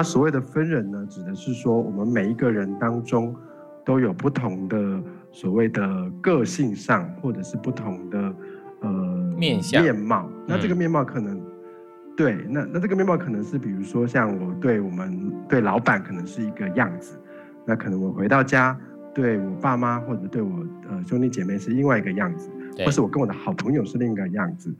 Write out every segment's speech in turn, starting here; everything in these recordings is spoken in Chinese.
他所谓的分人呢，指的是说我们每一个人当中都有不同的所谓的个性上，或者是不同的呃面相面貌。那这个面貌可能、嗯、对，那那这个面貌可能是比如说像我对我们对老板可能是一个样子，那可能我回到家对我爸妈或者对我呃兄弟姐妹是另外一个样子，或是我跟我的好朋友是另一个样子。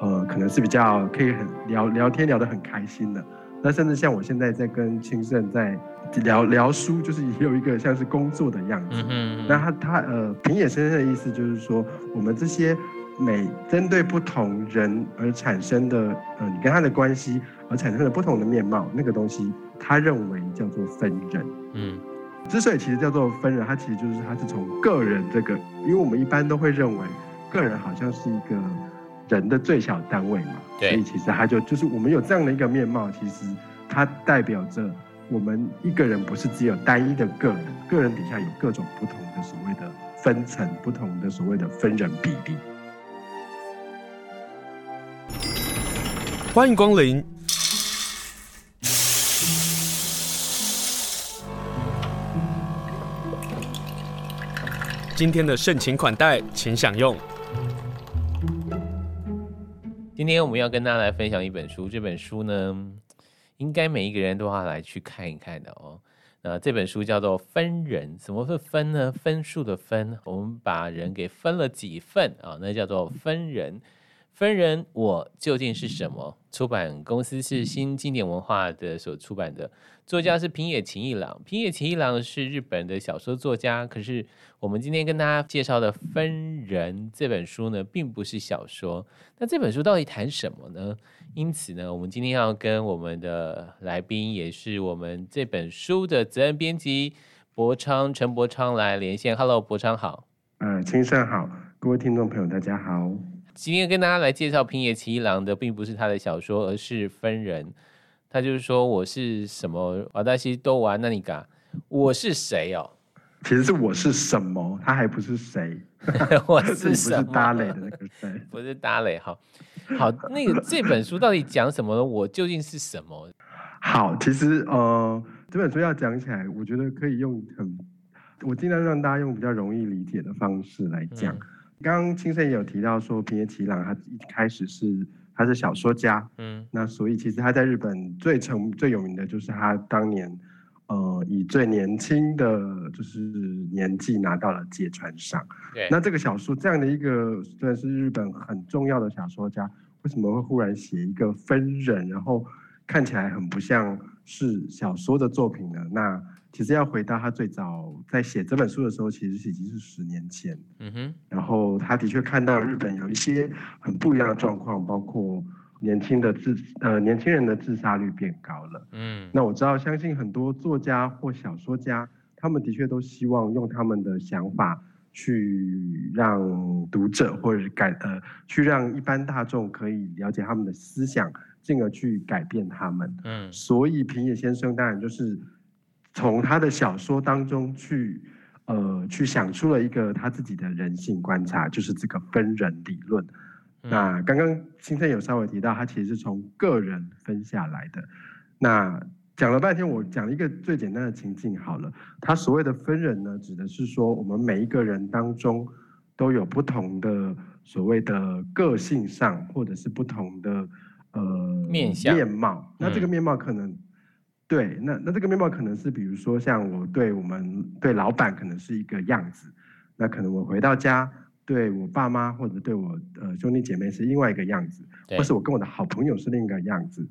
呃，可能是比较可以很聊聊天聊得很开心的，那甚至像我现在在跟清盛在聊聊书，就是也有一个像是工作的样子。嗯嗯。那他他呃平野先生的意思就是说，我们这些每针对不同人而产生的呃你跟他的关系而产生的不同的面貌，那个东西他认为叫做分人。嗯。之所以其实叫做分人，他其实就是他是从个人这个，因为我们一般都会认为个人好像是一个。人的最小单位嘛，所以其实它就就是我们有这样的一个面貌，其实它代表着我们一个人不是只有单一的个人，个人底下有各种不同的所谓的分层，不同的所谓的分人比例。欢迎光临，今天的盛情款待，请享用。今天我们要跟大家来分享一本书，这本书呢，应该每一个人都要来去看一看的哦。那这本书叫做《分人》，怎么会分呢？分数的分，我们把人给分了几份啊？那叫做分人。分人，我究竟是什么？出版公司是新经典文化的所出版的，作家是平野晴一郎。平野晴一郎是日本的小说作家，可是我们今天跟大家介绍的《分人》这本书呢，并不是小说。那这本书到底谈什么呢？因此呢，我们今天要跟我们的来宾，也是我们这本书的责任编辑柏昌陈柏昌来连线。Hello，柏昌好。嗯，青盛好，各位听众朋友大家好。今天跟大家来介绍平野奇一郎的，并不是他的小说，而是分人。他就是说，我是什么？瓦达西多瓦那尼嘎，我是谁哦？其实是我是什么？他还不是谁？我是什么？不是搭雷的那个谁？不是搭雷。好，好，那个这本书到底讲什么呢？我究竟是什么？好，其实呃，这本书要讲起来，我觉得可以用很，我尽量让大家用比较容易理解的方式来讲。嗯刚刚青盛也有提到说，平野启朗他一开始是他是小说家，嗯，那所以其实他在日本最成最有名的就是他当年，呃，以最年轻的就是年纪拿到了芥川赏。对，那这个小说这样的一个算是日本很重要的小说家，为什么会忽然写一个分人，然后看起来很不像是小说的作品呢？那其实要回到他最早在写这本书的时候，其实已经是十年前。嗯哼。然后他的确看到日本有一些很不一样的状况，包括年轻的自呃年轻人的自杀率变高了。嗯。那我知道，相信很多作家或小说家，他们的确都希望用他们的想法去让读者或者是改呃去让一般大众可以了解他们的思想，进而去改变他们。嗯。所以平野先生当然就是。从他的小说当中去，呃，去想出了一个他自己的人性观察，就是这个分人理论。嗯、那刚刚青生有稍微提到，他其实是从个人分下来的。那讲了半天，我讲一个最简单的情境好了。他所谓的分人呢，指的是说我们每一个人当中都有不同的所谓的个性上，或者是不同的呃面相面貌。那这个面貌可能。对，那那这个面貌可能是，比如说像我对我们对老板可能是一个样子，那可能我回到家对我爸妈或者对我呃兄弟姐妹是另外一个样子，或是我跟我的好朋友是另一个样子，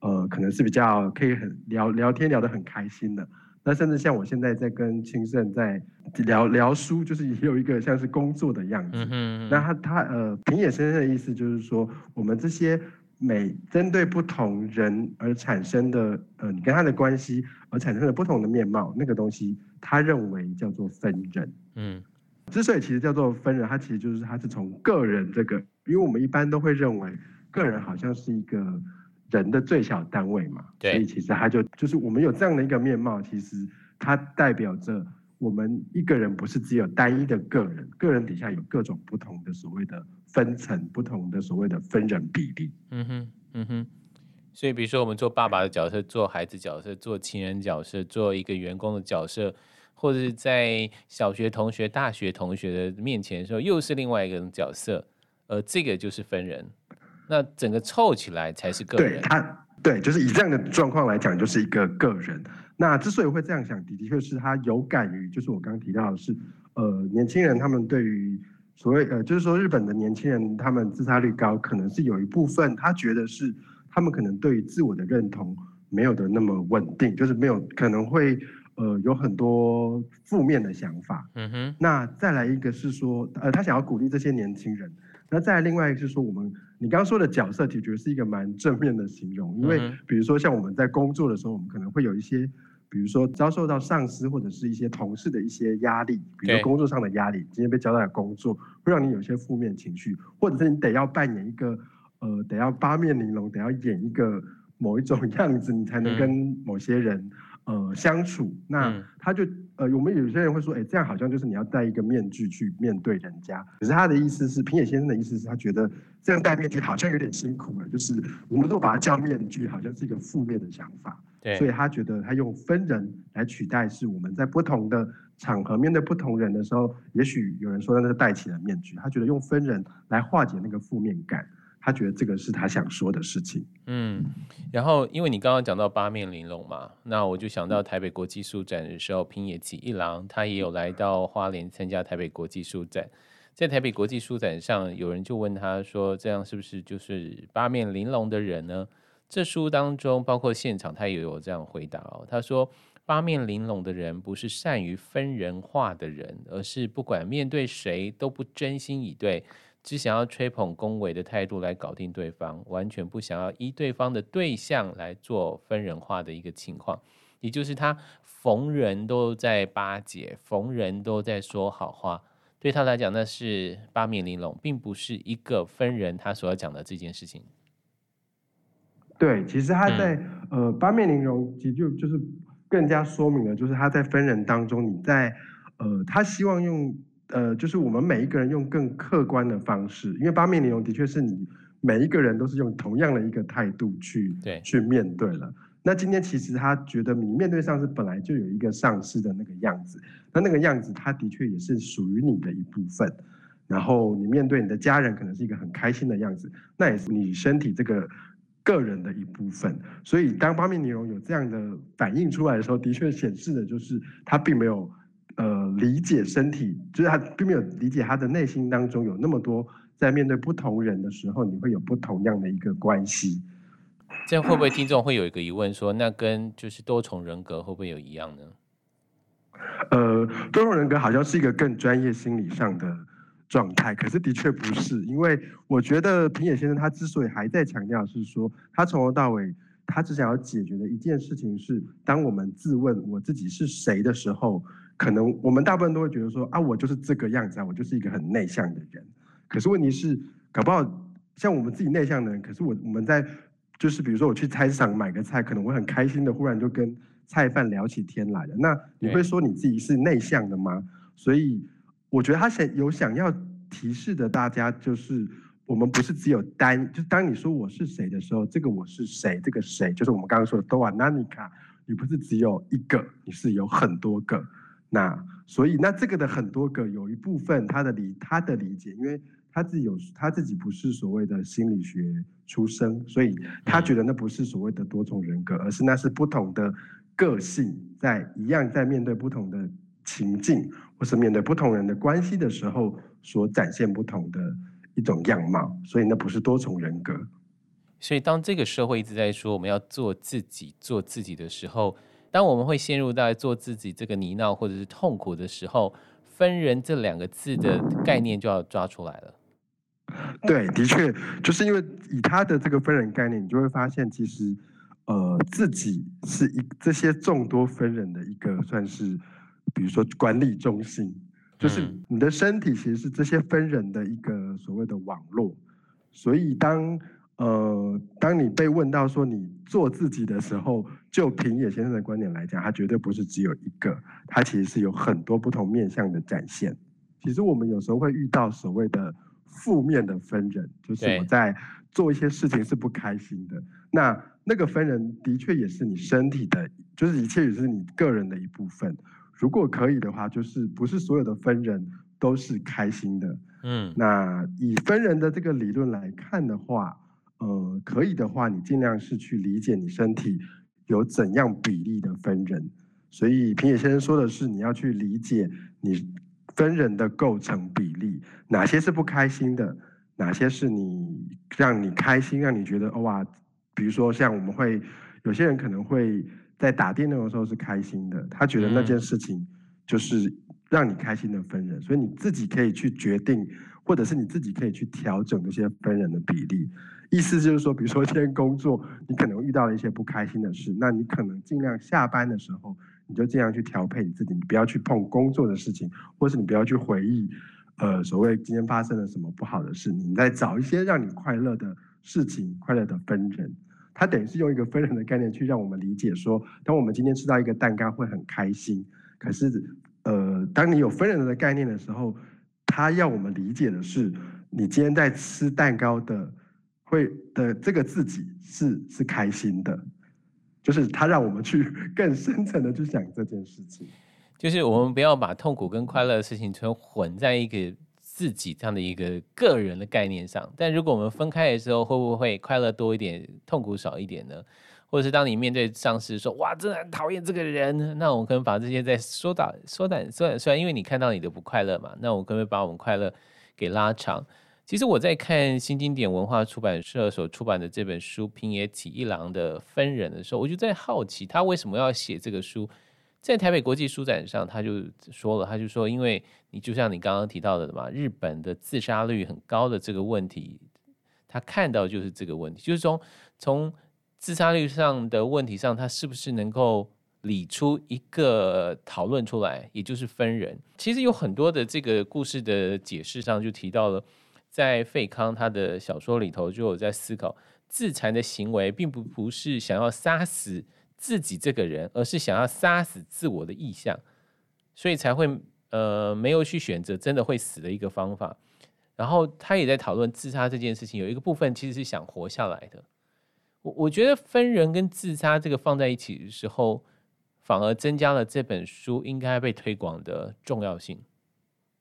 呃，可能是比较可以很聊聊天聊得很开心的。那甚至像我现在在跟清盛在聊聊书，就是也有一个像是工作的样子。那他他呃平野先生的意思就是说，我们这些。每针对不同人而产生的，呃，你跟他的关系而产生的不同的面貌，那个东西，他认为叫做分人。嗯，之所以其实叫做分人，他其实就是他是从个人这个，因为我们一般都会认为个人好像是一个人的最小单位嘛，对，所以其实他就就是我们有这样的一个面貌，其实它代表着。我们一个人不是只有单一的个人，个人底下有各种不同的所谓的分层，不同的所谓的分人比例。嗯哼，嗯哼，所以，比如说我们做爸爸的角色，做孩子角色，做情人角色，做一个员工的角色，或者是在小学同学、大学同学的面前的时候，又是另外一个人角色，呃，这个就是分人。那整个凑起来才是个人。对他，对，就是以这样的状况来讲，就是一个个人。那之所以会这样想，的的确是他有感于，就是我刚刚提到的是，呃，年轻人他们对于所谓呃，就是说日本的年轻人他们自杀率高，可能是有一部分他觉得是他们可能对于自我的认同没有的那么稳定，就是没有可能会呃有很多负面的想法。嗯哼。那再来一个是说，呃，他想要鼓励这些年轻人。那再来另外一个是说，我们你刚刚说的角色，其实是一个蛮正面的形容，因为比如说像我们在工作的时候，我们可能会有一些，比如说遭受到上司或者是一些同事的一些压力，比如说工作上的压力，今天被交代的工作会让你有一些负面情绪，或者是你得要扮演一个，呃，得要八面玲珑，得要演一个某一种 样子，你才能跟某些人。呃，相处，那他就呃，我们有些人会说，哎，这样好像就是你要戴一个面具去面对人家。可是他的意思是，平野先生的意思是他觉得这样戴面具好像有点辛苦了，就是我们都把它叫面具，好像是一个负面的想法。对，所以他觉得他用分人来取代，是我们在不同的场合面对不同人的时候，也许有人说那是戴起了面具，他觉得用分人来化解那个负面感。他觉得这个是他想说的事情。嗯，然后因为你刚刚讲到八面玲珑嘛，那我就想到台北国际书展的时候，平野启一郎他也有来到花莲参加台北国际书展。在台北国际书展上，有人就问他说：“这样是不是就是八面玲珑的人呢？”这书当中包括现场，他也有这样回答哦。他说：“八面玲珑的人不是善于分人化的人，而是不管面对谁都不真心以对。”只想要吹捧恭维的态度来搞定对方，完全不想要依对方的对象来做分人化的一个情况，也就是他逢人都在巴结，逢人都在说好话，对他来讲那是八面玲珑，并不是一个分人他所要讲的这件事情。对，其实他在、嗯、呃八面玲珑，其实就就是更加说明了，就是他在分人当中，你在呃他希望用。呃，就是我们每一个人用更客观的方式，因为八面玲珑的确是你每一个人都是用同样的一个态度去对去面对了。那今天其实他觉得你面对上司本来就有一个上司的那个样子，那那个样子他的确也是属于你的一部分。然后你面对你的家人可能是一个很开心的样子，那也是你身体这个个人的一部分。所以当八面玲珑有这样的反应出来的时候，的确显示的就是他并没有。呃，理解身体，就是他并没有理解他的内心当中有那么多，在面对不同人的时候，你会有不同样的一个关系。这样会不会听众会有一个疑问说，那跟就是多重人格会不会有一样呢？呃，多重人格好像是一个更专业心理上的状态，可是的确不是，因为我觉得平野先生他之所以还在强调是说，他从头到尾他只想要解决的一件事情是，当我们自问我自己是谁的时候。可能我们大部分都会觉得说啊，我就是这个样子啊，我就是一个很内向的人。可是问题是，搞不好像我们自己内向的人，可是我我们在就是比如说我去菜市场买个菜，可能我很开心的，忽然就跟菜贩聊起天来了。那你会说你自己是内向的吗？所以我觉得他想有想要提示的大家，就是我们不是只有单，就当你说我是谁的时候，这个我是谁，这个谁就是我们刚刚说的 Doa Nanika，你不是只有一个，你是有很多个。那所以那这个的很多个有一部分他的理他的理解，因为他自己有他自己不是所谓的心理学出身，所以他觉得那不是所谓的多重人格，而是那是不同的个性在一样在面对不同的情境或是面对不同人的关系的时候所展现不同的一种样貌，所以那不是多重人格。所以当这个社会一直在说我们要做自己做自己的时候。当我们会陷入到做自己这个泥淖或者是痛苦的时候，分人这两个字的概念就要抓出来了。对，的确，就是因为以他的这个分人概念，你就会发现，其实呃，自己是一这些众多分人的一个算是，比如说管理中心，就是你的身体其实是这些分人的一个所谓的网络，所以当。呃，当你被问到说你做自己的时候，就平野先生的观点来讲，他绝对不是只有一个，他其实是有很多不同面向的展现。其实我们有时候会遇到所谓的负面的分人，就是我在做一些事情是不开心的。那那个分人的确也是你身体的，就是一切也是你个人的一部分。如果可以的话，就是不是所有的分人都是开心的。嗯，那以分人的这个理论来看的话，呃，可以的话，你尽量是去理解你身体有怎样比例的分人。所以平野先生说的是，你要去理解你分人的构成比例，哪些是不开心的，哪些是你让你开心，让你觉得哇。比如说，像我们会有些人可能会在打电动的时候是开心的，他觉得那件事情就是让你开心的分人，所以你自己可以去决定，或者是你自己可以去调整这些分人的比例。意思就是说，比如说今天工作你可能遇到了一些不开心的事，那你可能尽量下班的时候你就尽量去调配你自己，你不要去碰工作的事情，或是你不要去回忆，呃，所谓今天发生了什么不好的事，你再找一些让你快乐的事情，快乐的分人。他等于是用一个分人的概念去让我们理解说，当我们今天吃到一个蛋糕会很开心，可是，呃，当你有分人的概念的时候，他要我们理解的是，你今天在吃蛋糕的会的这个自己是是开心的，就是他让我们去 更深层的去想这件事情，就是我们不要把痛苦跟快乐的事情全混在一个。自己这样的一个个人的概念上，但如果我们分开的时候，会不会快乐多一点，痛苦少一点呢？或者是当你面对上司说“哇，真的很讨厌这个人”，那我们可能把这些再缩短、缩短、缩短虽然，因为你看到你的不快乐嘛，那我可不可以把我们快乐给拉长？其实我在看新经典文化出版社所出版的这本书平野启一郎的《分人》的时候，我就在好奇他为什么要写这个书。在台北国际书展上，他就说了，他就说，因为你就像你刚刚提到的嘛，日本的自杀率很高的这个问题，他看到就是这个问题，就是从从自杀率上的问题上，他是不是能够理出一个讨论出来，也就是分人。其实有很多的这个故事的解释上就提到了，在费康他的小说里头就有在思考，自残的行为并不不是想要杀死。自己这个人，而是想要杀死自我的意向，所以才会呃没有去选择真的会死的一个方法。然后他也在讨论自杀这件事情，有一个部分其实是想活下来的。我我觉得分人跟自杀这个放在一起的时候，反而增加了这本书应该被推广的重要性。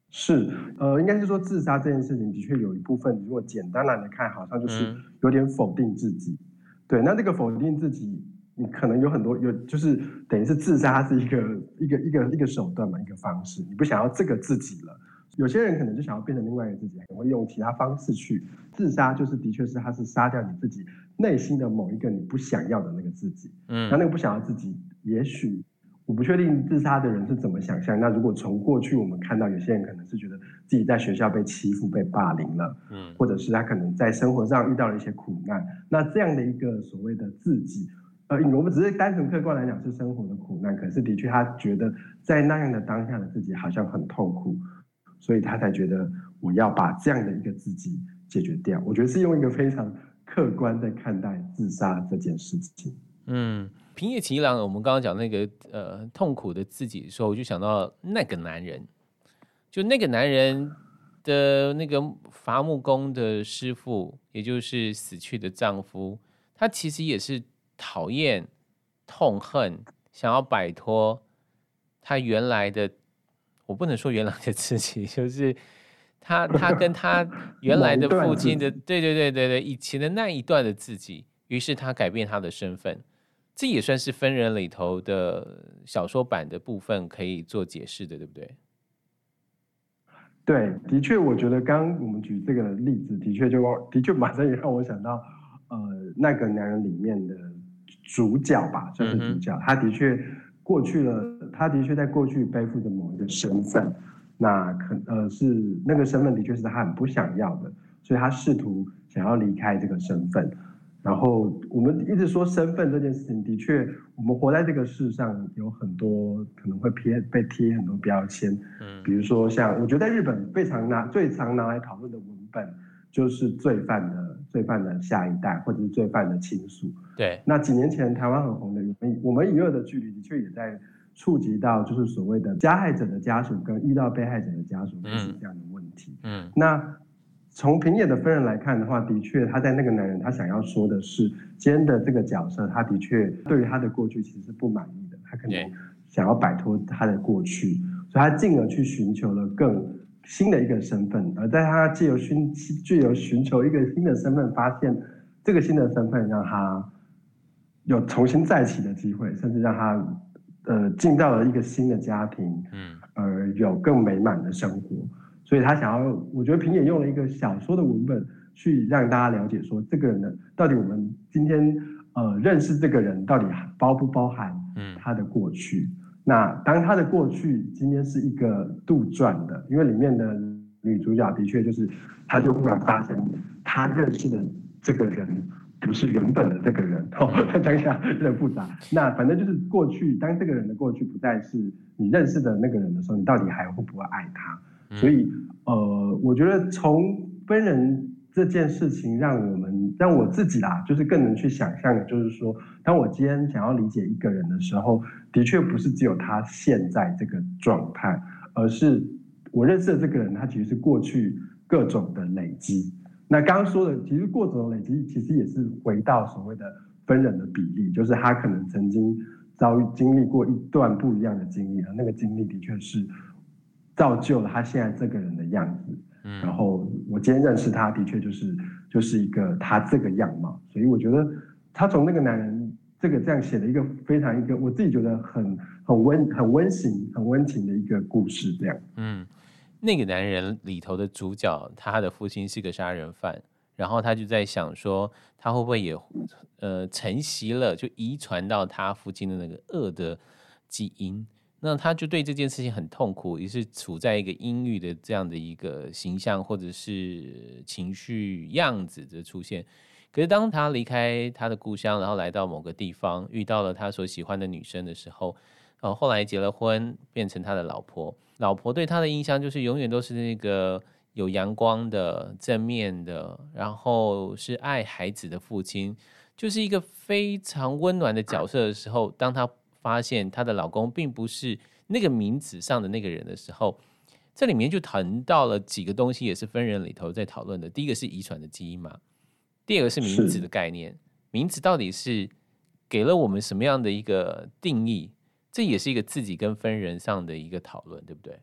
是，呃，应该是说自杀这件事情的确有一部分，如果简单来看，好像就是有点否定自己。嗯、对，那这个否定自己。你可能有很多有，就是等于是自杀是一个一个一个一个手段嘛，一个方式。你不想要这个自己了，有些人可能就想要变成另外一个自己，可能会用其他方式去自杀。就是的确是他是杀掉你自己内心的某一个你不想要的那个自己。嗯，那那个不想要自己，也许我不确定自杀的人是怎么想象。那如果从过去我们看到有些人可能是觉得自己在学校被欺负、被霸凌了，嗯，或者是他可能在生活上遇到了一些苦难，那这样的一个所谓的自己。呃，我们只是单纯客观来讲是生活的苦难，可是的确他觉得在那样的当下的自己好像很痛苦，所以他才觉得我要把这样的一个自己解决掉。我觉得是用一个非常客观的看待自杀这件事情。嗯，平野启一郎，我们刚刚讲那个呃痛苦的自己的时候，我就想到那个男人，就那个男人的那个伐木工的师傅，也就是死去的丈夫，他其实也是。讨厌、痛恨，想要摆脱他原来的，我不能说原来的自己，就是他他跟他原来的父亲的，对对对对对，以前的那一段的自己，于是他改变他的身份，这也算是分人里头的小说版的部分可以做解释的，对不对？对，的确，我觉得刚刚我们举这个例子，的确就的确马上也让我想到，呃，那个男人里面的。主角吧，算是主角，他的确过去了，他的确在过去背负着某一个身份，那可呃是那个身份的确是他很不想要的，所以他试图想要离开这个身份。然后我们一直说身份这件事情，的确我们活在这个世上有很多可能会贴被贴很多标签，嗯，比如说像我觉得在日本非常拿最常拿来讨论的文本就是罪犯的。罪犯的下一代，或者是罪犯的亲属。对，那几年前台湾很红的，我们我们与恶的距离的确也在触及到，就是所谓的加害者的家属跟遇到被害者的家属，是这样的问题。嗯，嗯那从平野的分人来看的话，的确他在那个男人他想要说的是，今天的这个角色，他的确对于他的过去其实是不满意的，他可能想要摆脱他的过去，所以他进而去寻求了更新的一个身份，而在他借由寻借由寻求一个新的身份，发现这个新的身份让他有重新再起的机会，甚至让他呃进到了一个新的家庭，嗯，而有更美满的生活。所以他想要，我觉得平野用了一个小说的文本去让大家了解说，这个人呢，到底我们今天呃认识这个人到底包不包含嗯他的过去？嗯、那当他的过去今天是一个杜撰的，因为里面的女主角的确就是，他就忽然发现他认识的这个人不是原本的这个人，哦，讲一下有点复杂。那反正就是过去，当这个人的过去不再是你认识的那个人的时候，你到底还会不会爱他？所以，呃，我觉得从分人这件事情，让我们让我自己啦，就是更能去想象的，就是说，当我今天想要理解一个人的时候，的确不是只有他现在这个状态，而是我认识的这个人，他其实是过去各种的累积。那刚刚说的，其实过程累积，其实也是回到所谓的分人的比例，就是他可能曾经遭遇经历过一段不一样的经历，而那个经历的确是。造就了他现在这个人的样子，嗯，然后我今天认识他的确就是就是一个他这个样貌，所以我觉得他从那个男人这个这样写的一个非常一个我自己觉得很很温很温馨很温情的一个故事，这样。嗯，那个男人里头的主角，他的父亲是个杀人犯，然后他就在想说，他会不会也呃承袭了，就遗传到他父亲的那个恶的基因。那他就对这件事情很痛苦，也是处在一个阴郁的这样的一个形象或者是情绪样子的出现。可是当他离开他的故乡，然后来到某个地方，遇到了他所喜欢的女生的时候，哦，后来结了婚，变成他的老婆。老婆对他的印象就是永远都是那个有阳光的、正面的，然后是爱孩子的父亲，就是一个非常温暖的角色的时候，当他。发现她的老公并不是那个名字上的那个人的时候，这里面就谈到了几个东西，也是分人里头在讨论的。第一个是遗传的基因嘛，第二个是名字的概念，名字到底是给了我们什么样的一个定义？这也是一个自己跟分人上的一个讨论，对不对？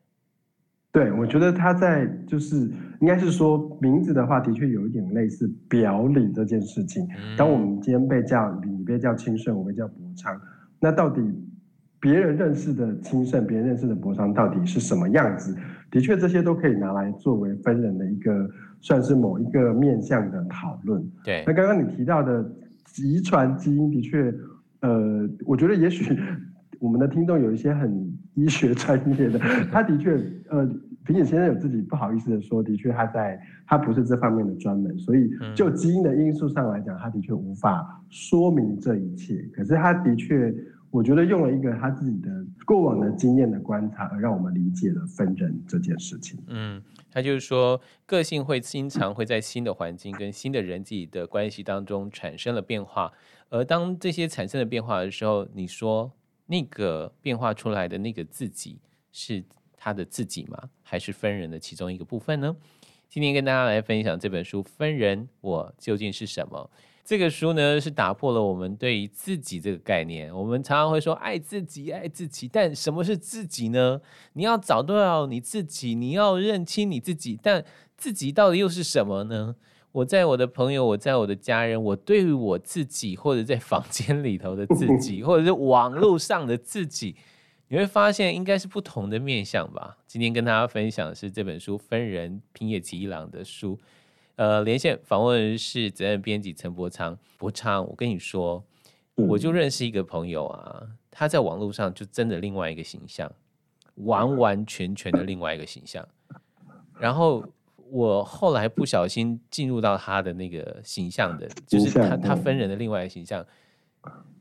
对，我觉得他在就是应该是说名字的话，的确有一点类似表里这件事情。当我们今天被叫你被叫清顺，我被叫博昌。那到底别人认识的清盛，别人认识的博商到底是什么样子？的确，这些都可以拿来作为分人的一个，算是某一个面向的讨论。对。那刚刚你提到的遗传基因，的确，呃，我觉得也许 我们的听众有一些很医学专业的，他的确，呃。平野先生有自己不好意思的说，的确他在他不是这方面的专门，所以就基因的因素上来讲，他的确无法说明这一切。可是他的确，我觉得用了一个他自己的过往的经验的观察，而让我们理解了分人这件事情。嗯，他就是说，个性会经常会在新的环境跟新的人际的关系当中产生了变化，而当这些产生了变化的时候，你说那个变化出来的那个自己是。他的自己吗？还是分人的其中一个部分呢？今天跟大家来分享这本书《分人我究竟是什么》。这个书呢，是打破了我们对于自己这个概念。我们常常会说爱自己，爱自己，但什么是自己呢？你要找到你自己，你要认清你自己，但自己到底又是什么呢？我在我的朋友，我在我的家人，我对于我自己，或者在房间里头的自己，或者是网络上的自己。你会发现应该是不同的面相吧。今天跟大家分享的是这本书《分人》，平野吉一郎的书。呃，连线访问人是责任编辑陈伯昌。伯昌，我跟你说，我就认识一个朋友啊，他在网络上就真的另外一个形象，完完全全的另外一个形象。然后我后来不小心进入到他的那个形象的，就是他他分人的另外一个形象，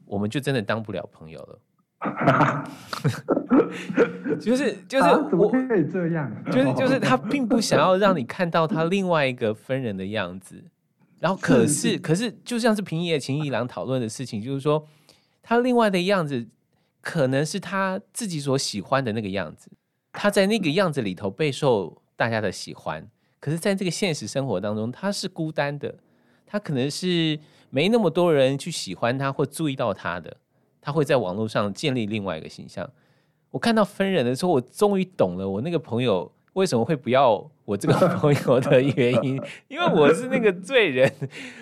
我们就真的当不了朋友了。就是就是我怎么可以这样？就是就是他并不想要让你看到他另外一个分人的样子，然后可是可是就像是平野晴一郎讨论的事情，就是说他另外的样子可能是他自己所喜欢的那个样子，他在那个样子里头备受大家的喜欢，可是在这个现实生活当中，他是孤单的，他可能是没那么多人去喜欢他或注意到他的，他会在网络上建立另外一个形象。我看到分人的时候，我终于懂了我那个朋友为什么会不要我这个 朋友的原因，因为我是那个罪人，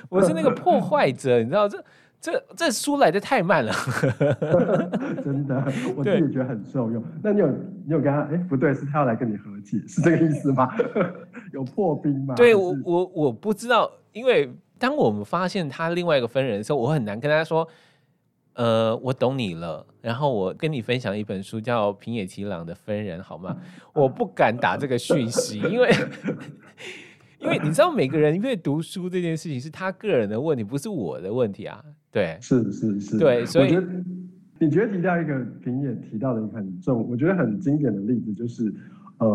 我是那个破坏者，你知道这。这这书来的太慢了，真的，我自己觉得很受用。那你有你有跟他？哎，不对，是他要来跟你和解，是这个意思吗？有破冰吗？对我我我不知道，因为当我们发现他另外一个分人的时候，我很难跟他说，呃，我懂你了。然后我跟你分享一本书，叫平野启朗的分人，好吗？我不敢打这个讯息，因为。因为你知道，每个人因为读书这件事情是他个人的问题，不是我的问题啊。对，是是是，对，所以你觉得提到一个平野提到的一个很重，我觉得很经典的例子就是，呃，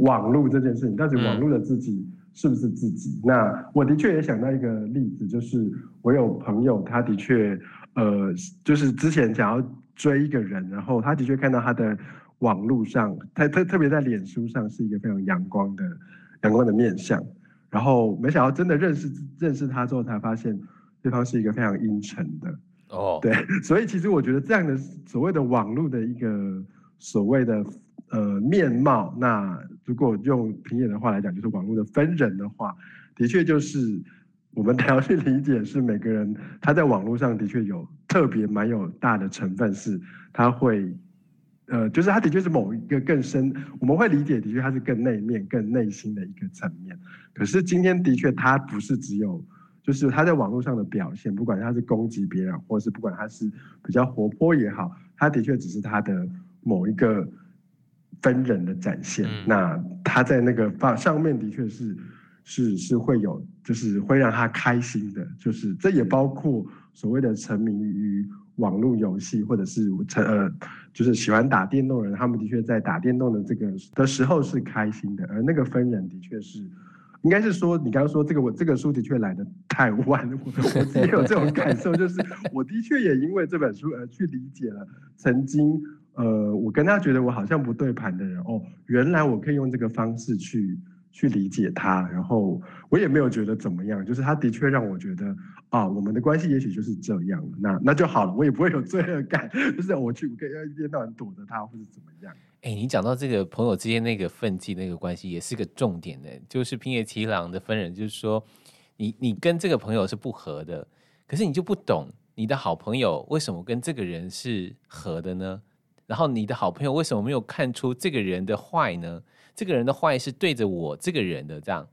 网络这件事情，到底网络的自己是不是自己？嗯、那我的确也想到一个例子，就是我有朋友，他的确，呃，就是之前想要追一个人，然后他的确看到他的网络上，他特特别在脸书上是一个非常阳光的阳光的面相。然后没想到真的认识认识他之后，才发现对方是一个非常阴沉的哦，oh. 对，所以其实我觉得这样的所谓的网络的一个所谓的呃面貌，那如果用平野的话来讲，就是网络的分人的话，的确就是我们得要去理解，是每个人他在网络上的确有特别蛮有大的成分，是他会。呃，就是他的确是某一个更深，我们会理解的确他是更内面、更内心的一个层面。可是今天的确他不是只有，就是他在网络上的表现，不管他是攻击别人，或是不管他是比较活泼也好，他的确只是他的某一个分人的展现。嗯、那他在那个放上面的确是是是会有，就是会让他开心的，就是这也包括所谓的沉迷于。网络游戏，或者是成呃，就是喜欢打电动人，他们的确在打电动的这个的时候是开心的，而那个分人的确是，应该是说你刚刚说这个我这个书的确来得太晚，我我自己有这种感受，就是我的确也因为这本书而去理解了曾经呃，我跟他觉得我好像不对盘的人哦，原来我可以用这个方式去。去理解他，然后我也没有觉得怎么样，就是他的确让我觉得啊，我们的关系也许就是这样了，那那就好了，我也不会有罪恶感，就是我去我可以要一天到晚躲着他，或者怎么样。哎，你讲到这个朋友之间那个分际那个关系，也是个重点的，就是平野启朗的分人，就是说你你跟这个朋友是不合的，可是你就不懂你的好朋友为什么跟这个人是合的呢？然后你的好朋友为什么没有看出这个人的坏呢？这个人的坏是对着我这个人的，这样，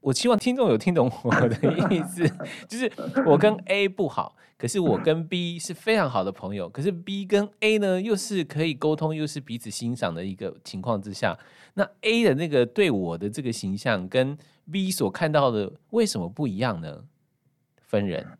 我希望听众有听懂我的意思，就是我跟 A 不好，可是我跟 B 是非常好的朋友，可是 B 跟 A 呢又是可以沟通，又是彼此欣赏的一个情况之下，那 A 的那个对我的这个形象跟 B 所看到的为什么不一样呢？分人。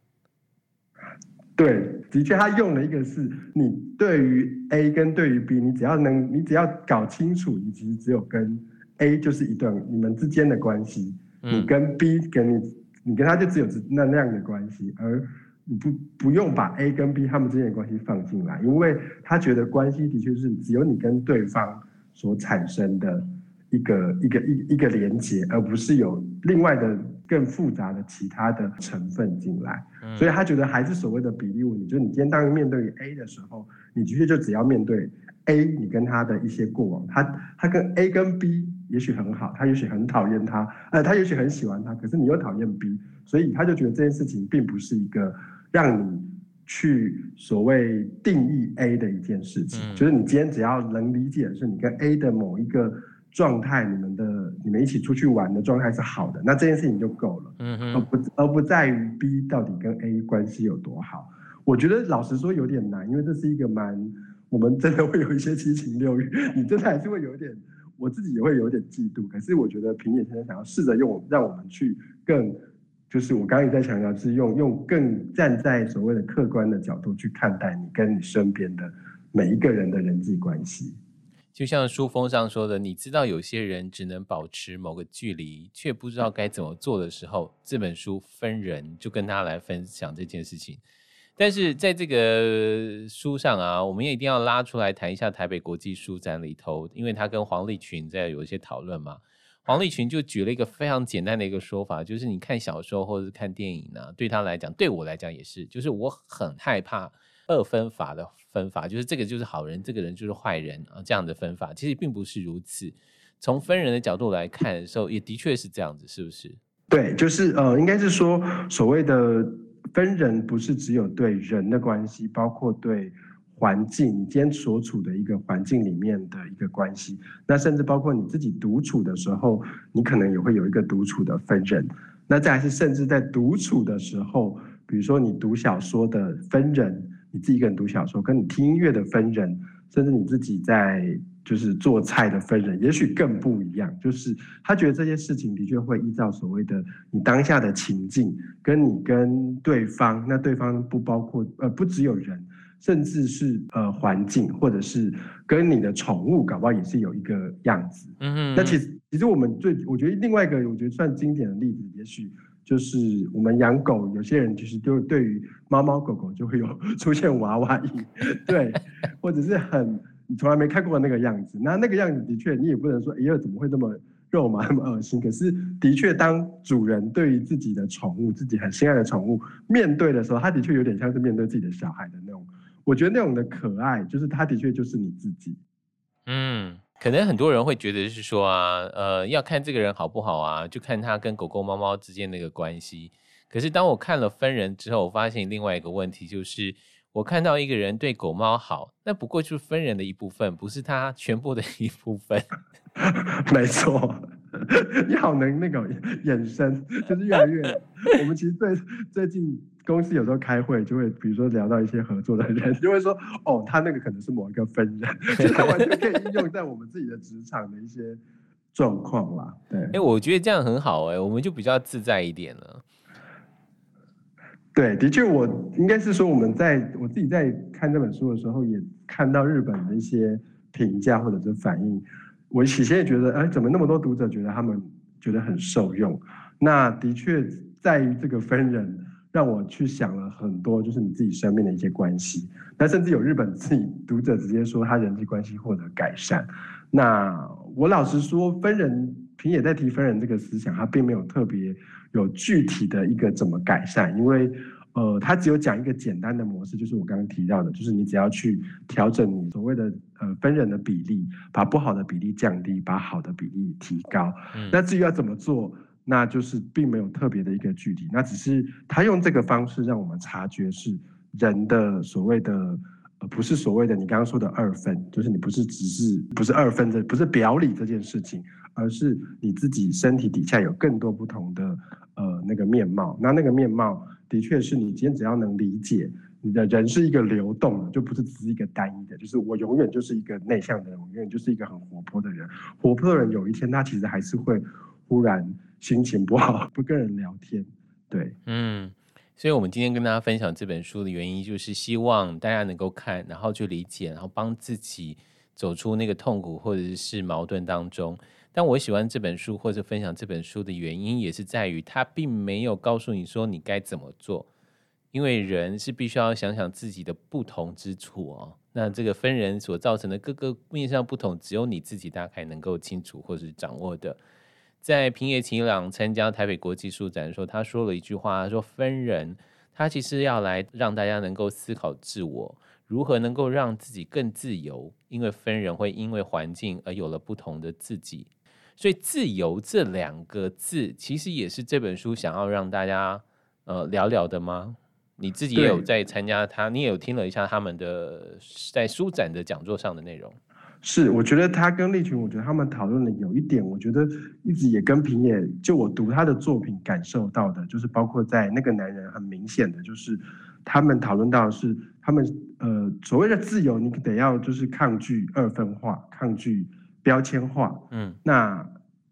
对，的确，他用了一个是你对于 A 跟对于 B，你只要能，你只要搞清楚，你其实只有跟 A 就是一段你们之间的关系，嗯、你跟 B 跟你，你跟他就只有那那样的关系，而你不不用把 A 跟 B 他们之间的关系放进来，因为他觉得关系的确是只有你跟对方所产生的一个一个一一个连接，而不是有另外的。更复杂的其他的成分进来，所以他觉得还是所谓的比例问题，就是你今天当面对于 A 的时候，你的确就只要面对 A，你跟他的一些过往，他他跟 A 跟 B 也许很好，他也许很讨厌他，呃，他也许很喜欢他，可是你又讨厌 B，所以他就觉得这件事情并不是一个让你去所谓定义 A 的一件事情，就是你今天只要能理解的是你跟 A 的某一个。状态，你们的你们一起出去玩的状态是好的，那这件事情就够了，嗯哼，而不而不在于 B 到底跟 A 关系有多好。我觉得老实说有点难，因为这是一个蛮，我们真的会有一些七情六欲，你真的还是会有点，我自己也会有点嫉妒。可是我觉得平野先生想要试着用让我们去更，就是我刚刚也在强调，是用用更站在所谓的客观的角度去看待你跟你身边的每一个人的人际关系。就像书封上说的，你知道有些人只能保持某个距离，却不知道该怎么做的时候，这本书分人就跟他来分享这件事情。但是在这个书上啊，我们也一定要拉出来谈一下台北国际书展里头，因为他跟黄立群在有一些讨论嘛。黄立群就举了一个非常简单的一个说法，就是你看小说或者是看电影呢、对他来讲，对我来讲也是，就是我很害怕二分法的分法，就是这个就是好人，这个人就是坏人啊，这样的分法其实并不是如此。从分人的角度来看的时候，也的确是这样子，是不是？对，就是呃，应该是说所谓的分人，不是只有对人的关系，包括对环境，你今天所处的一个环境里面的一个关系，那甚至包括你自己独处的时候，你可能也会有一个独处的分人。那再来是，甚至在独处的时候，比如说你读小说的分人，你自己一个人读小说，跟你听音乐的分人，甚至你自己在。就是做菜的分人，也许更不一样。就是他觉得这些事情的确会依照所谓的你当下的情境，跟你跟对方，那对方不包括呃不只有人，甚至是呃环境，或者是跟你的宠物，搞不好也是有一个样子。嗯哼。那其实其实我们最我觉得另外一个我觉得算经典的例子，也许就是我们养狗，有些人其实就对于猫猫狗狗就会有 出现娃娃音，对，或者是很。你从来没看过那个样子，那那个样子的确，你也不能说，哎呀，怎么会那么肉麻，那么恶心？可是的确，当主人对于自己的宠物，自己很心爱的宠物面对的时候，他的确有点像是面对自己的小孩的那种。我觉得那种的可爱，就是他的确就是你自己。嗯，可能很多人会觉得是说啊，呃，要看这个人好不好啊，就看他跟狗狗、猫猫之间那个关系。可是当我看了分人之后，我发现另外一个问题就是。我看到一个人对狗猫好，那不过就是分人的一部分，不是他全部的一部分。没错，你好能那个眼神，就是越来越。我们其实最最近公司有时候开会，就会比如说聊到一些合作的人，就会说哦，他那个可能是某一个分人，就是他完全可以应用在我们自己的职场的一些状况啦。对，哎、欸，我觉得这样很好、欸，哎，我们就比较自在一点了。对，的确，我应该是说，我们在我自己在看这本书的时候，也看到日本的一些评价或者是反应。我起先也觉得，哎，怎么那么多读者觉得他们觉得很受用？那的确在于这个分人，让我去想了很多，就是你自己生命的一些关系。那甚至有日本自己读者直接说，他人际关系获得改善。那我老实说，分人平野在提分人这个思想，他并没有特别。有具体的一个怎么改善？因为，呃，他只有讲一个简单的模式，就是我刚刚提到的，就是你只要去调整你所谓的呃分人的比例，把不好的比例降低，把好的比例提高。嗯。那至于要怎么做，那就是并没有特别的一个具体，那只是他用这个方式让我们察觉是人的所谓的。呃不是所谓的你刚刚说的二分，就是你不是只是不是二分的，不是表里这件事情，而是你自己身体底下有更多不同的呃那个面貌。那那个面貌的确是你今天只要能理解，的人是一个流动的，就不是只是一个单一的。就是我永远就是一个内向的人，我永远就是一个很活泼的人。活泼的人有一天他其实还是会忽然心情不好，不跟人聊天。对，嗯。所以，我们今天跟大家分享这本书的原因，就是希望大家能够看，然后去理解，然后帮自己走出那个痛苦或者是矛盾当中。但我喜欢这本书或者分享这本书的原因，也是在于它并没有告诉你说你该怎么做，因为人是必须要想想自己的不同之处哦。那这个分人所造成的各个面向不同，只有你自己大概能够清楚或是掌握的。在平野启朗参加台北国际书展的时候，他说了一句话，说：“分人，他其实要来让大家能够思考自我，如何能够让自己更自由，因为分人会因为环境而有了不同的自己。所以，自由这两个字，其实也是这本书想要让大家呃聊聊的吗？你自己也有在参加他，你也有听了一下他们的在书展的讲座上的内容。”是，我觉得他跟立群，我觉得他们讨论的有一点，我觉得一直也跟平野，就我读他的作品感受到的，就是包括在那个男人很明显的，就是他们讨论到的是他们呃所谓的自由，你得要就是抗拒二分化，抗拒标签化。嗯，那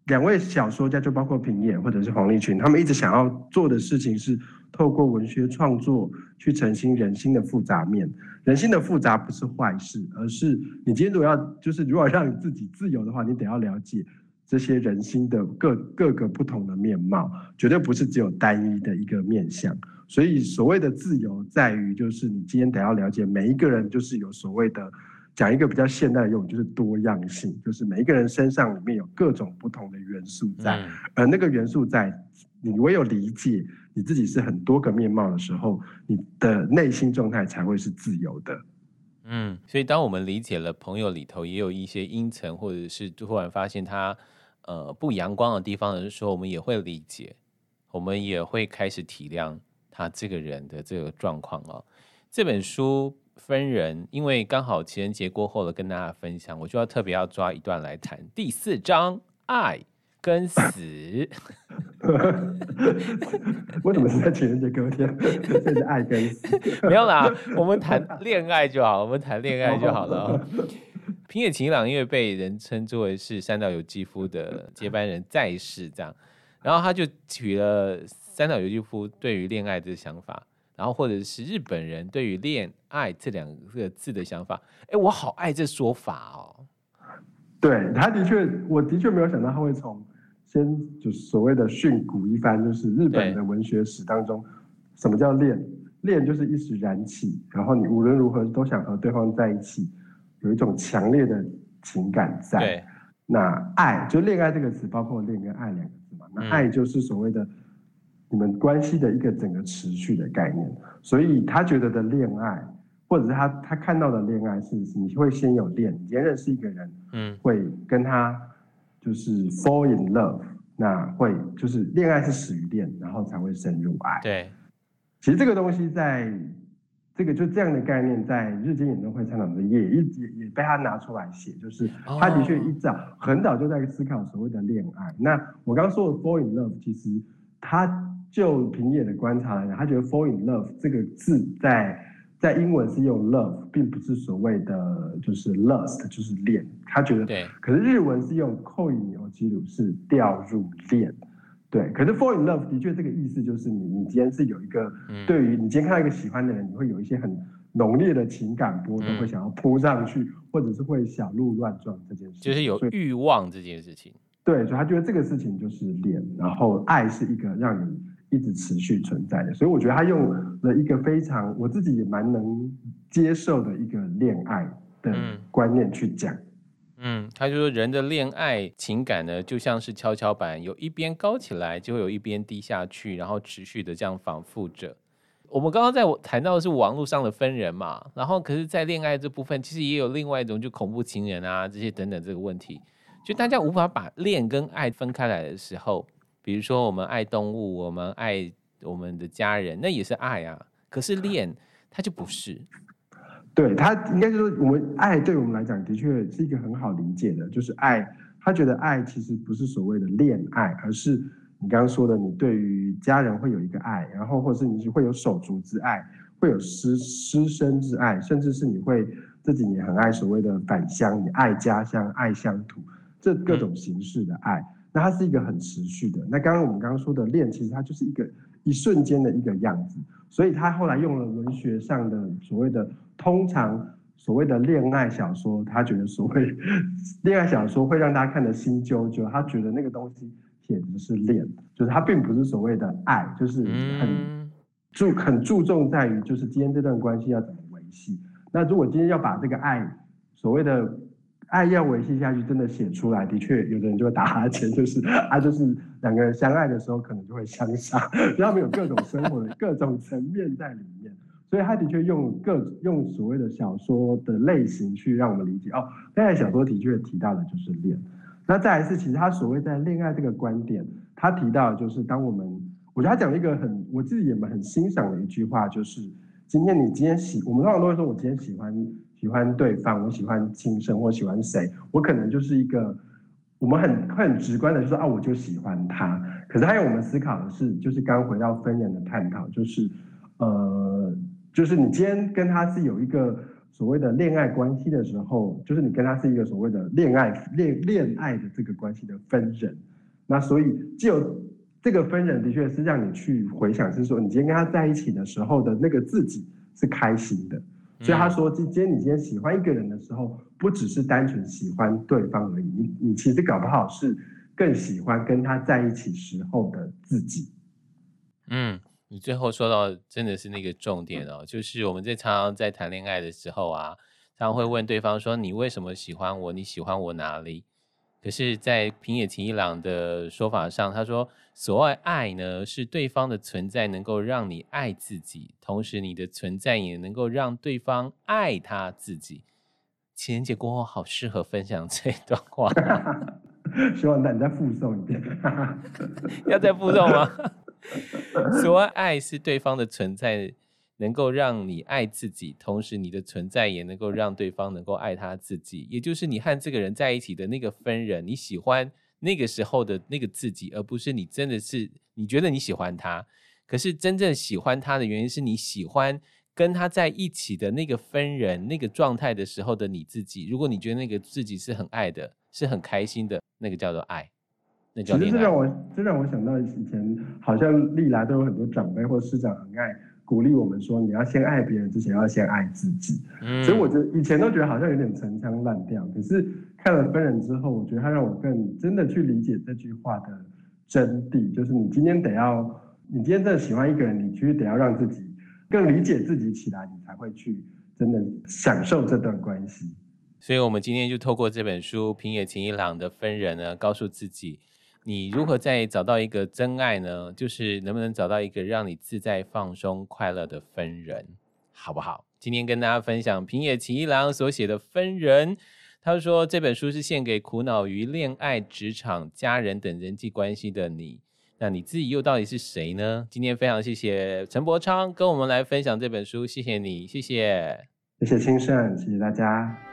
两位小说家就包括平野或者是黄立群，他们一直想要做的事情是透过文学创作去澄清人心的复杂面。人心的复杂不是坏事，而是你今天如果要就是如果让你自己自由的话，你得要了解这些人心的各各个不同的面貌，绝对不是只有单一的一个面相。所以所谓的自由在于，就是你今天得要了解每一个人，就是有所谓的讲一个比较现代的用语，就是多样性，就是每一个人身上里面有各种不同的元素在，嗯、而那个元素在，你唯有理解你自己是很多个面貌的时候，你的内心状态才会是自由的。嗯，所以当我们理解了朋友里头也有一些阴沉，或者是突然发现他呃不阳光的地方的时候，我们也会理解，我们也会开始体谅他这个人的这个状况哦。这本书分人，因为刚好情人节过后了，跟大家分享，我就要特别要抓一段来谈第四章爱跟死。我怎么是在情人节隔天？这是爱跟死？没有啦，我们谈恋爱就好，我们谈恋爱就好了，哦。平野晴朗因为被人称之为是三岛由纪夫的接班人在世，这样，然后他就取了三岛由纪夫对于恋爱的想法，然后或者是日本人对于恋爱这两个字的想法。哎，我好爱这说法哦。对，他的确，我的确没有想到他会从。先就所谓的训诂一番，就是日本的文学史当中，什么叫恋？恋就是一时燃起，然后你无论如何都想和对方在一起，有一种强烈的情感在。对那爱就恋爱这个词，包括恋跟爱两个字嘛。那爱就是所谓的你们关系的一个整个持续的概念。所以他觉得的恋爱，或者是他他看到的恋爱是，你会先有恋，你先认识一个人，嗯，会跟他。就是 fall in love，那会就是恋爱是始于恋，然后才会深入爱。对，其实这个东西在这个就这样的概念，在日经演奏会参场也一也也被他拿出来写，就是他的确一早很早就在思考所谓的恋爱。那我刚刚说的 fall in love，其实他就平野的观察来讲，他觉得 fall in love 这个字在。在英文是用 love，并不是所谓的就是 lust，就是恋。他觉得，对。可是日文是用 koi ni ojiru，是掉入恋。对。可是 fall in love 的确这个意思就是你，你今天是有一个，对于你今天看到一个喜欢的人，你会有一些很浓烈的情感波动，会想要扑上去，或者是会小鹿乱撞这件事。就是有欲望这件事情。对，所以他觉得这个事情就是恋，然后爱是一个让你。一直持续存在的，所以我觉得他用了一个非常我自己也蛮能接受的一个恋爱的观念去讲。嗯，嗯，他就说人的恋爱情感呢，就像是跷跷板，有一边高起来，就会有一边低下去，然后持续的这样反复着。我们刚刚在谈到的是网络上的分人嘛，然后可是，在恋爱这部分，其实也有另外一种，就恐怖情人啊这些等等这个问题，就大家无法把恋跟爱分开来的时候。比如说，我们爱动物，我们爱我们的家人，那也是爱啊。可是恋，它就不是。对，他应该说，我们爱对我们来讲，的确是一个很好理解的，就是爱。他觉得爱其实不是所谓的恋爱，而是你刚刚说的，你对于家人会有一个爱，然后或者是你会有手足之爱，会有师师生之爱，甚至是你会这几年很爱所谓的返乡，你爱家乡，爱乡土，这各种形式的爱。嗯那它是一个很持续的。那刚刚我们刚刚说的恋，其实它就是一个一瞬间的一个样子。所以他后来用了文学上的所谓的通常所谓的恋爱小说，他觉得所谓恋爱小说会让大家看得心揪揪。他觉得那个东西写的是恋，就是他并不是所谓的爱，就是很注很注重在于就是今天这段关系要怎么维系。那如果今天要把这个爱所谓的。爱要维系下去，真的写出来，的确有的人就会打哈欠，就是 啊，就是两个人相爱的时候，可能就会相杀，他们有各种生活的 各种层面在里面，所以他的确用各用所谓的小说的类型去让我们理解哦，恋爱小说的确提到的就是恋，那再来是其实他所谓在恋爱这个观点，他提到的就是当我们，我觉得他讲了一个很我自己也蛮很欣赏的一句话，就是今天你今天喜，我们通常都会说我今天喜欢。喜欢对方，我喜欢轻生，或喜欢谁，我可能就是一个，我们很很直观的就说啊，我就喜欢他。可是还有我们思考的是，就是刚回到分人的探讨，就是呃，就是你今天跟他是有一个所谓的恋爱关系的时候，就是你跟他是一个所谓的恋爱恋恋爱的这个关系的分人。那所以就这个分人的确是让你去回想，是说你今天跟他在一起的时候的那个自己是开心的。所以他说，今天你今天喜欢一个人的时候，不只是单纯喜欢对方而已，你你其实搞不好是更喜欢跟他在一起时候的自己。嗯，你最后说到真的是那个重点哦，就是我们在常常在谈恋爱的时候啊，常常会问对方说：“你为什么喜欢我？你喜欢我哪里？”可是，在平野晴一郎的说法上，他说：“所谓爱呢，是对方的存在能够让你爱自己，同时你的存在也能够让对方爱他自己。”情人节过后，好适合分享这段话。希望你再复诵一遍。要再复诵吗？所谓爱是对方的存在。能够让你爱自己，同时你的存在也能够让对方能够爱他自己，也就是你和这个人在一起的那个分人，你喜欢那个时候的那个自己，而不是你真的是你觉得你喜欢他，可是真正喜欢他的原因是你喜欢跟他在一起的那个分人那个状态的时候的你自己。如果你觉得那个自己是很爱的，是很开心的，那个叫做爱，那叫恋爱。其实这让我这让我想到以前好像历来都有很多长辈或师长很爱。鼓励我们说，你要先爱别人之前，要先爱自己。嗯，所以我觉得以前都觉得好像有点陈腔滥调，可是看了分人之后，我觉得他让我更真的去理解这句话的真谛，就是你今天得要，你今天真的喜欢一个人，你其实得要让自己更理解自己起来，你才会去真的享受这段关系。所以，我们今天就透过这本书平野晴一郎的分人呢，告诉自己。你如何再找到一个真爱呢？就是能不能找到一个让你自在、放松、快乐的分人，好不好？今天跟大家分享平野启一郎所写的《分人》，他说这本书是献给苦恼于恋爱、职场、家人等人际关系的你。那你自己又到底是谁呢？今天非常谢谢陈柏昌跟我们来分享这本书，谢谢你，谢谢，谢谢清盛，谢谢大家。